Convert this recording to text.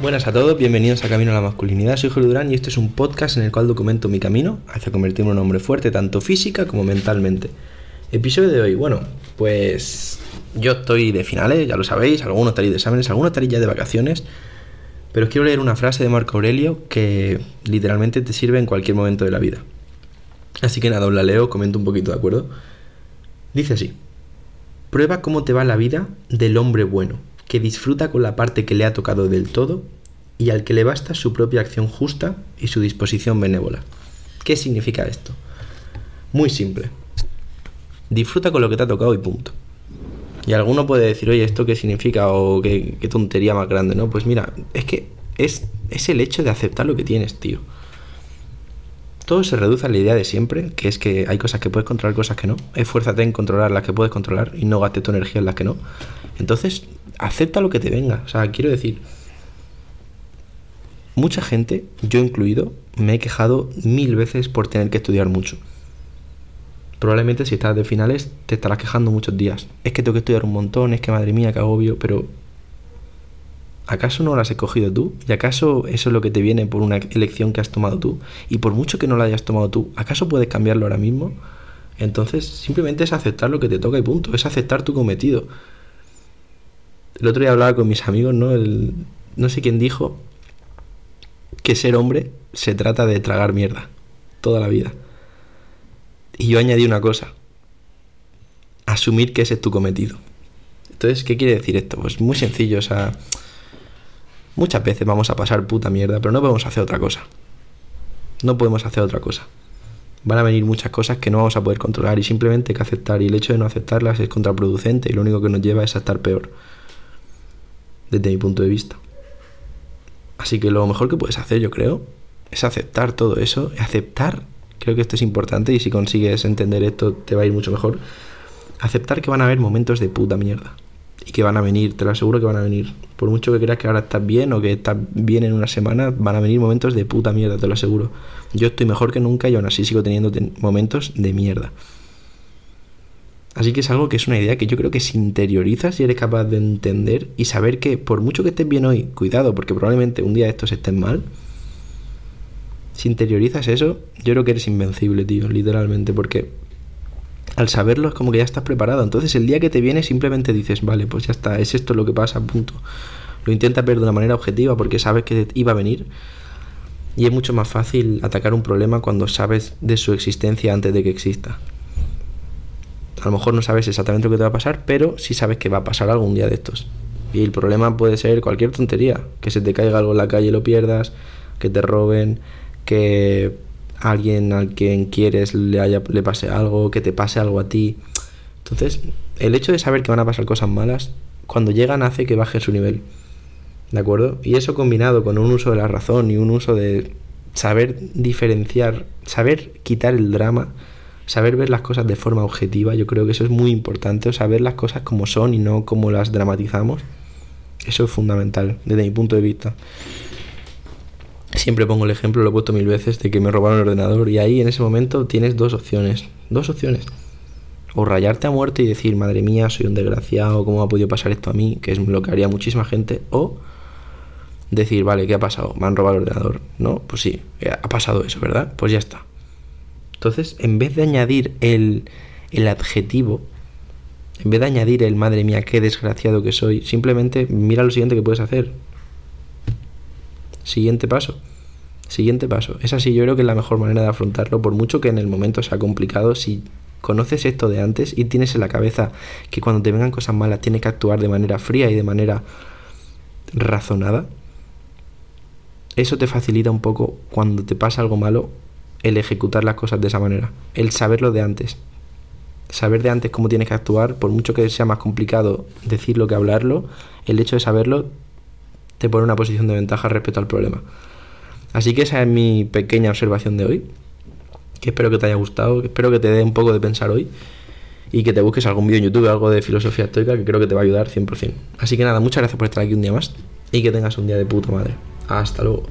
Buenas a todos, bienvenidos a Camino a la Masculinidad. Soy Julio Durán y este es un podcast en el cual documento mi camino hacia convertirme en un hombre fuerte, tanto física como mentalmente. Episodio de hoy, bueno, pues yo estoy de finales, ya lo sabéis, algunos estaréis de exámenes, algunos estaréis ya de vacaciones, pero os quiero leer una frase de Marco Aurelio que literalmente te sirve en cualquier momento de la vida. Así que nada, os la leo, comento un poquito, ¿de acuerdo? Dice así, prueba cómo te va la vida del hombre bueno que disfruta con la parte que le ha tocado del todo y al que le basta su propia acción justa y su disposición benévola. ¿Qué significa esto? Muy simple. Disfruta con lo que te ha tocado y punto. Y alguno puede decir, oye, ¿esto qué significa? O qué, tontería más grande, ¿no? Pues mira, es que es, es el hecho de aceptar lo que tienes, tío. Todo se reduce a la idea de siempre, que es que hay cosas que puedes controlar, cosas que no. Esfuérzate en controlar las que puedes controlar y no gastes tu energía en las que no. Entonces, acepta lo que te venga. O sea, quiero decir, mucha gente, yo incluido, me he quejado mil veces por tener que estudiar mucho. Probablemente si estás de finales te estarás quejando muchos días. Es que tengo que estudiar un montón, es que madre mía, qué agobio, pero ¿acaso no lo has escogido tú? ¿Y acaso eso es lo que te viene por una elección que has tomado tú? Y por mucho que no lo hayas tomado tú, ¿acaso puedes cambiarlo ahora mismo? Entonces simplemente es aceptar lo que te toca y punto, es aceptar tu cometido. El otro día hablaba con mis amigos, ¿no? El, no sé quién dijo que ser hombre se trata de tragar mierda toda la vida. Y yo añadí una cosa. Asumir que ese es tu cometido. Entonces, ¿qué quiere decir esto? Pues muy sencillo, o sea, muchas veces vamos a pasar puta mierda, pero no podemos hacer otra cosa. No podemos hacer otra cosa. Van a venir muchas cosas que no vamos a poder controlar y simplemente hay que aceptar. Y el hecho de no aceptarlas es contraproducente y lo único que nos lleva es a estar peor desde mi punto de vista. Así que lo mejor que puedes hacer, yo creo, es aceptar todo eso, aceptar, creo que esto es importante y si consigues entender esto te va a ir mucho mejor, aceptar que van a haber momentos de puta mierda y que van a venir, te lo aseguro que van a venir. Por mucho que creas que ahora estás bien o que estás bien en una semana, van a venir momentos de puta mierda, te lo aseguro. Yo estoy mejor que nunca y aún así sigo teniendo momentos de mierda. Así que es algo que es una idea que yo creo que si interiorizas y eres capaz de entender y saber que por mucho que estés bien hoy, cuidado, porque probablemente un día estos estén mal, si interiorizas eso, yo creo que eres invencible, tío, literalmente, porque al saberlo es como que ya estás preparado. Entonces el día que te viene simplemente dices, vale, pues ya está, es esto lo que pasa, punto. Lo intentas ver de una manera objetiva porque sabes que iba a venir. Y es mucho más fácil atacar un problema cuando sabes de su existencia antes de que exista. A lo mejor no sabes exactamente lo que te va a pasar, pero sí sabes que va a pasar algún día de estos. Y el problema puede ser cualquier tontería, que se te caiga algo en la calle y lo pierdas, que te roben, que alguien al quien quieres le, haya, le pase algo, que te pase algo a ti. Entonces, el hecho de saber que van a pasar cosas malas, cuando llegan hace que baje su nivel. ¿De acuerdo? Y eso combinado con un uso de la razón y un uso de saber diferenciar, saber quitar el drama, saber ver las cosas de forma objetiva, yo creo que eso es muy importante, o saber las cosas como son y no como las dramatizamos. Eso es fundamental desde mi punto de vista. Siempre pongo el ejemplo, lo he puesto mil veces, de que me robaron el ordenador y ahí en ese momento tienes dos opciones. Dos opciones. O rayarte a muerte y decir, madre mía, soy un desgraciado, ¿cómo ha podido pasar esto a mí? Que es lo que haría muchísima gente. O decir, vale, ¿qué ha pasado? Me han robado el ordenador. No, pues sí, ha pasado eso, ¿verdad? Pues ya está. Entonces, en vez de añadir el, el adjetivo, en vez de añadir el madre mía, qué desgraciado que soy, simplemente mira lo siguiente que puedes hacer. Siguiente paso. Siguiente paso. Es así, yo creo que es la mejor manera de afrontarlo, por mucho que en el momento sea complicado, si conoces esto de antes y tienes en la cabeza que cuando te vengan cosas malas tienes que actuar de manera fría y de manera razonada, eso te facilita un poco cuando te pasa algo malo el ejecutar las cosas de esa manera, el saberlo de antes. Saber de antes cómo tienes que actuar, por mucho que sea más complicado decirlo que hablarlo, el hecho de saberlo te pone una posición de ventaja respecto al problema. Así que esa es mi pequeña observación de hoy, que espero que te haya gustado, que espero que te dé un poco de pensar hoy y que te busques algún vídeo en YouTube, algo de filosofía estoica, que creo que te va a ayudar 100%. Así que nada, muchas gracias por estar aquí un día más y que tengas un día de puta madre. Hasta luego.